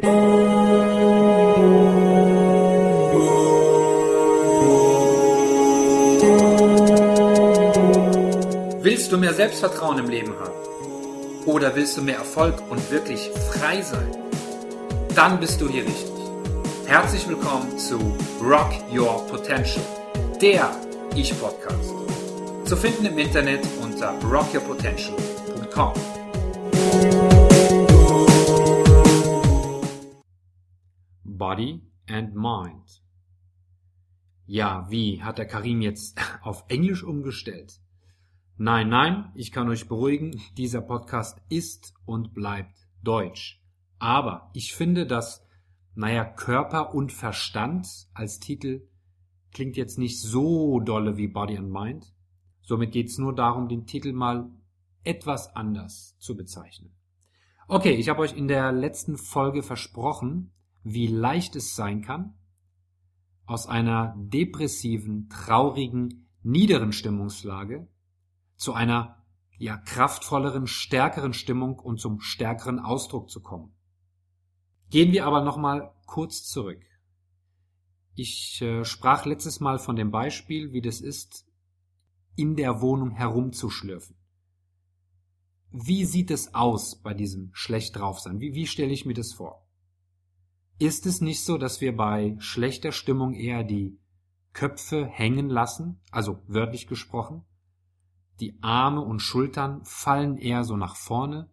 Willst du mehr Selbstvertrauen im Leben haben? Oder willst du mehr Erfolg und wirklich frei sein? Dann bist du hier richtig. Herzlich willkommen zu Rock Your Potential, der Ich-Podcast. Zu finden im Internet unter rockyourpotential.com. Body and Mind. Ja, wie hat der Karim jetzt auf Englisch umgestellt? Nein, nein, ich kann euch beruhigen, dieser Podcast ist und bleibt deutsch. Aber ich finde, dass, naja, Körper und Verstand als Titel klingt jetzt nicht so dolle wie Body and Mind. Somit geht es nur darum, den Titel mal etwas anders zu bezeichnen. Okay, ich habe euch in der letzten Folge versprochen, wie leicht es sein kann, aus einer depressiven, traurigen, niederen Stimmungslage zu einer ja kraftvolleren, stärkeren Stimmung und zum stärkeren Ausdruck zu kommen. Gehen wir aber nochmal kurz zurück. Ich äh, sprach letztes Mal von dem Beispiel, wie das ist, in der Wohnung herumzuschlürfen. Wie sieht es aus bei diesem schlecht drauf sein? Wie, wie stelle ich mir das vor? Ist es nicht so, dass wir bei schlechter Stimmung eher die Köpfe hängen lassen, also wörtlich gesprochen? Die Arme und Schultern fallen eher so nach vorne,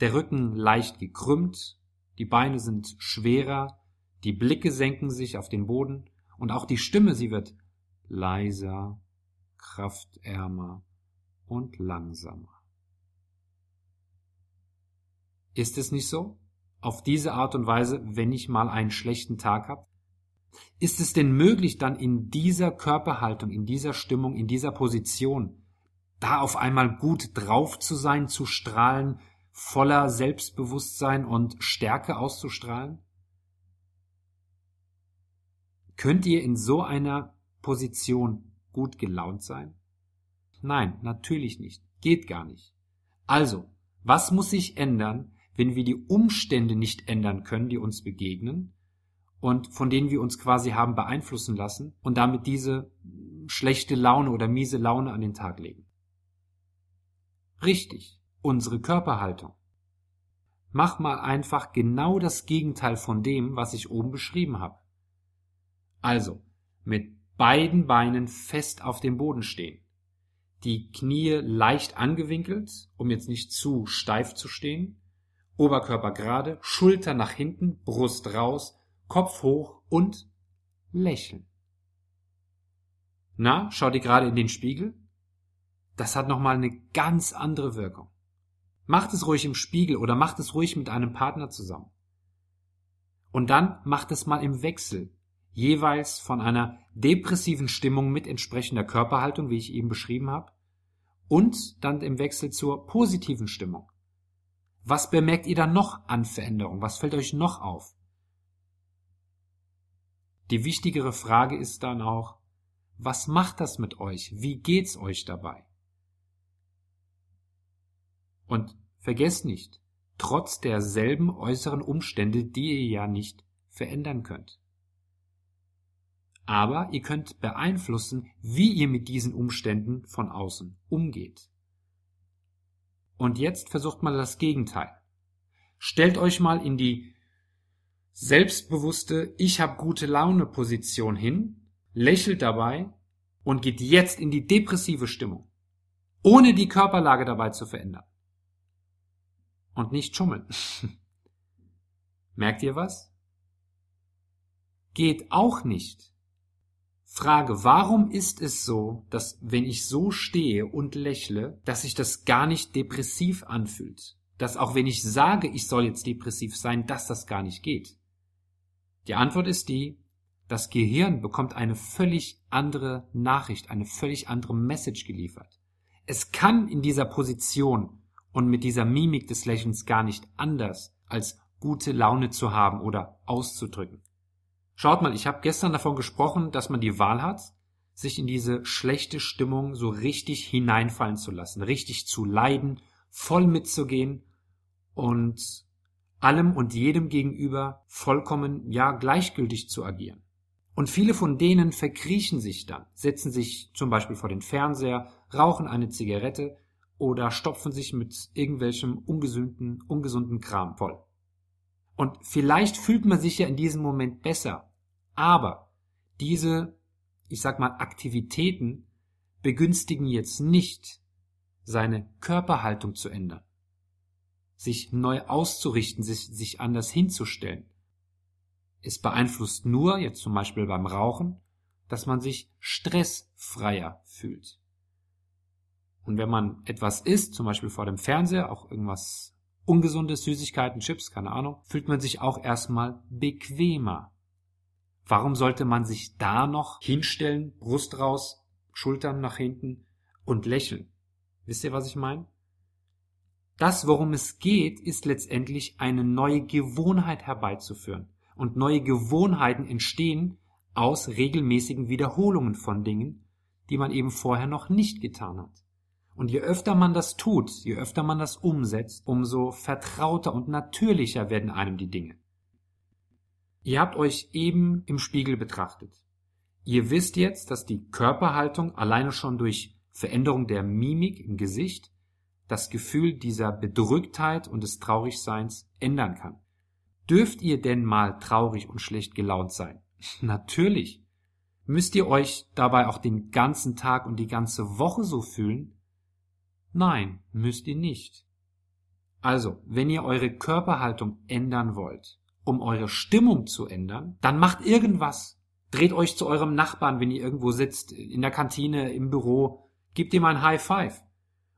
der Rücken leicht gekrümmt, die Beine sind schwerer, die Blicke senken sich auf den Boden und auch die Stimme, sie wird leiser, kraftärmer und langsamer. Ist es nicht so? Auf diese Art und Weise, wenn ich mal einen schlechten Tag habe? Ist es denn möglich, dann in dieser Körperhaltung, in dieser Stimmung, in dieser Position, da auf einmal gut drauf zu sein, zu strahlen, voller Selbstbewusstsein und Stärke auszustrahlen? Könnt ihr in so einer Position gut gelaunt sein? Nein, natürlich nicht. Geht gar nicht. Also, was muss sich ändern, wenn wir die Umstände nicht ändern können, die uns begegnen und von denen wir uns quasi haben beeinflussen lassen und damit diese schlechte Laune oder miese Laune an den Tag legen? Richtig, unsere Körperhaltung. Mach mal einfach genau das Gegenteil von dem, was ich oben beschrieben habe. Also, mit beiden Beinen fest auf dem Boden stehen. Die Knie leicht angewinkelt, um jetzt nicht zu steif zu stehen. Oberkörper gerade, Schulter nach hinten, Brust raus, Kopf hoch und lächeln. Na, schau dir gerade in den Spiegel? das hat nochmal eine ganz andere Wirkung. Macht es ruhig im Spiegel oder macht es ruhig mit einem Partner zusammen. Und dann macht es mal im Wechsel, jeweils von einer depressiven Stimmung mit entsprechender Körperhaltung, wie ich eben beschrieben habe, und dann im Wechsel zur positiven Stimmung. Was bemerkt ihr dann noch an Veränderung? Was fällt euch noch auf? Die wichtigere Frage ist dann auch, was macht das mit euch? Wie geht's euch dabei? Und vergesst nicht, trotz derselben äußeren Umstände, die ihr ja nicht verändern könnt. Aber ihr könnt beeinflussen, wie ihr mit diesen Umständen von außen umgeht. Und jetzt versucht mal das Gegenteil. Stellt euch mal in die selbstbewusste Ich habe gute Laune Position hin, lächelt dabei und geht jetzt in die depressive Stimmung, ohne die Körperlage dabei zu verändern und nicht schummeln. Merkt ihr was? Geht auch nicht. Frage, warum ist es so, dass wenn ich so stehe und lächle, dass sich das gar nicht depressiv anfühlt? Dass auch wenn ich sage, ich soll jetzt depressiv sein, dass das gar nicht geht? Die Antwort ist die, das Gehirn bekommt eine völlig andere Nachricht, eine völlig andere Message geliefert. Es kann in dieser Position und mit dieser Mimik des Lächelns gar nicht anders, als gute Laune zu haben oder auszudrücken. Schaut mal, ich habe gestern davon gesprochen, dass man die Wahl hat, sich in diese schlechte Stimmung so richtig hineinfallen zu lassen, richtig zu leiden, voll mitzugehen und allem und jedem gegenüber vollkommen, ja, gleichgültig zu agieren. Und viele von denen verkriechen sich dann, setzen sich zum Beispiel vor den Fernseher, rauchen eine Zigarette oder stopfen sich mit irgendwelchem ungesunden, ungesunden Kram voll. Und vielleicht fühlt man sich ja in diesem Moment besser, aber diese, ich sag mal, Aktivitäten begünstigen jetzt nicht, seine Körperhaltung zu ändern, sich neu auszurichten, sich, sich anders hinzustellen. Es beeinflusst nur, jetzt zum Beispiel beim Rauchen, dass man sich stressfreier fühlt. Und wenn man etwas isst, zum Beispiel vor dem Fernseher, auch irgendwas Ungesundes, Süßigkeiten, Chips, keine Ahnung, fühlt man sich auch erstmal bequemer. Warum sollte man sich da noch hinstellen, Brust raus, Schultern nach hinten und lächeln? Wisst ihr, was ich meine? Das, worum es geht, ist letztendlich eine neue Gewohnheit herbeizuführen. Und neue Gewohnheiten entstehen aus regelmäßigen Wiederholungen von Dingen, die man eben vorher noch nicht getan hat. Und je öfter man das tut, je öfter man das umsetzt, umso vertrauter und natürlicher werden einem die Dinge. Ihr habt euch eben im Spiegel betrachtet. Ihr wisst jetzt, dass die Körperhaltung alleine schon durch Veränderung der Mimik im Gesicht das Gefühl dieser Bedrücktheit und des Traurigseins ändern kann. Dürft ihr denn mal traurig und schlecht gelaunt sein? Natürlich. Müsst ihr euch dabei auch den ganzen Tag und die ganze Woche so fühlen? Nein, müsst ihr nicht. Also, wenn ihr eure Körperhaltung ändern wollt, um eure Stimmung zu ändern, dann macht irgendwas. Dreht euch zu eurem Nachbarn, wenn ihr irgendwo sitzt, in der Kantine, im Büro, gebt ihm ein High Five.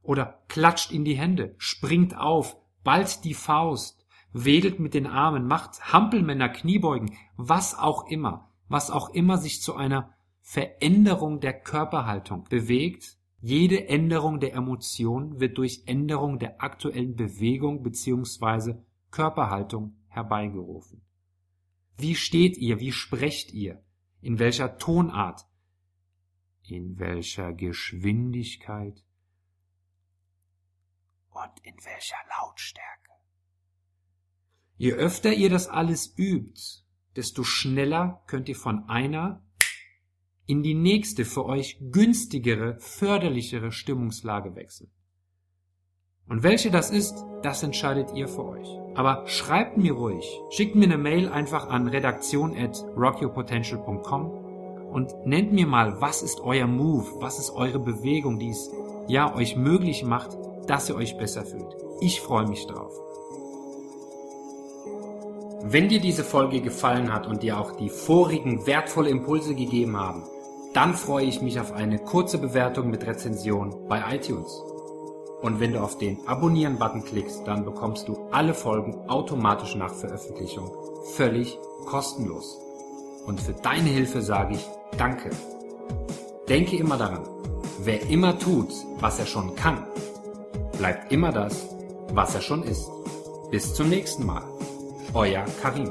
Oder klatscht in die Hände, springt auf, ballt die Faust, wedelt mit den Armen, macht Hampelmänner, Kniebeugen, was auch immer, was auch immer sich zu einer Veränderung der Körperhaltung bewegt, jede Änderung der Emotion wird durch Änderung der aktuellen Bewegung bzw. Körperhaltung herbeigerufen. Wie steht ihr? Wie sprecht ihr? In welcher Tonart? In welcher Geschwindigkeit? Und in welcher Lautstärke? Je öfter ihr das alles übt, desto schneller könnt ihr von einer in die nächste für euch günstigere, förderlichere Stimmungslage wechseln. Und welche das ist, das entscheidet ihr für euch. Aber schreibt mir ruhig, schickt mir eine Mail einfach an redaktion at rockyourpotential.com und nennt mir mal, was ist euer Move, was ist eure Bewegung, die es ja euch möglich macht, dass ihr euch besser fühlt. Ich freue mich drauf. Wenn dir diese Folge gefallen hat und dir auch die vorigen wertvolle Impulse gegeben haben, dann freue ich mich auf eine kurze Bewertung mit Rezension bei iTunes. Und wenn du auf den Abonnieren-Button klickst, dann bekommst du alle Folgen automatisch nach Veröffentlichung völlig kostenlos. Und für deine Hilfe sage ich Danke. Denke immer daran, wer immer tut, was er schon kann, bleibt immer das, was er schon ist. Bis zum nächsten Mal. Euer Karim.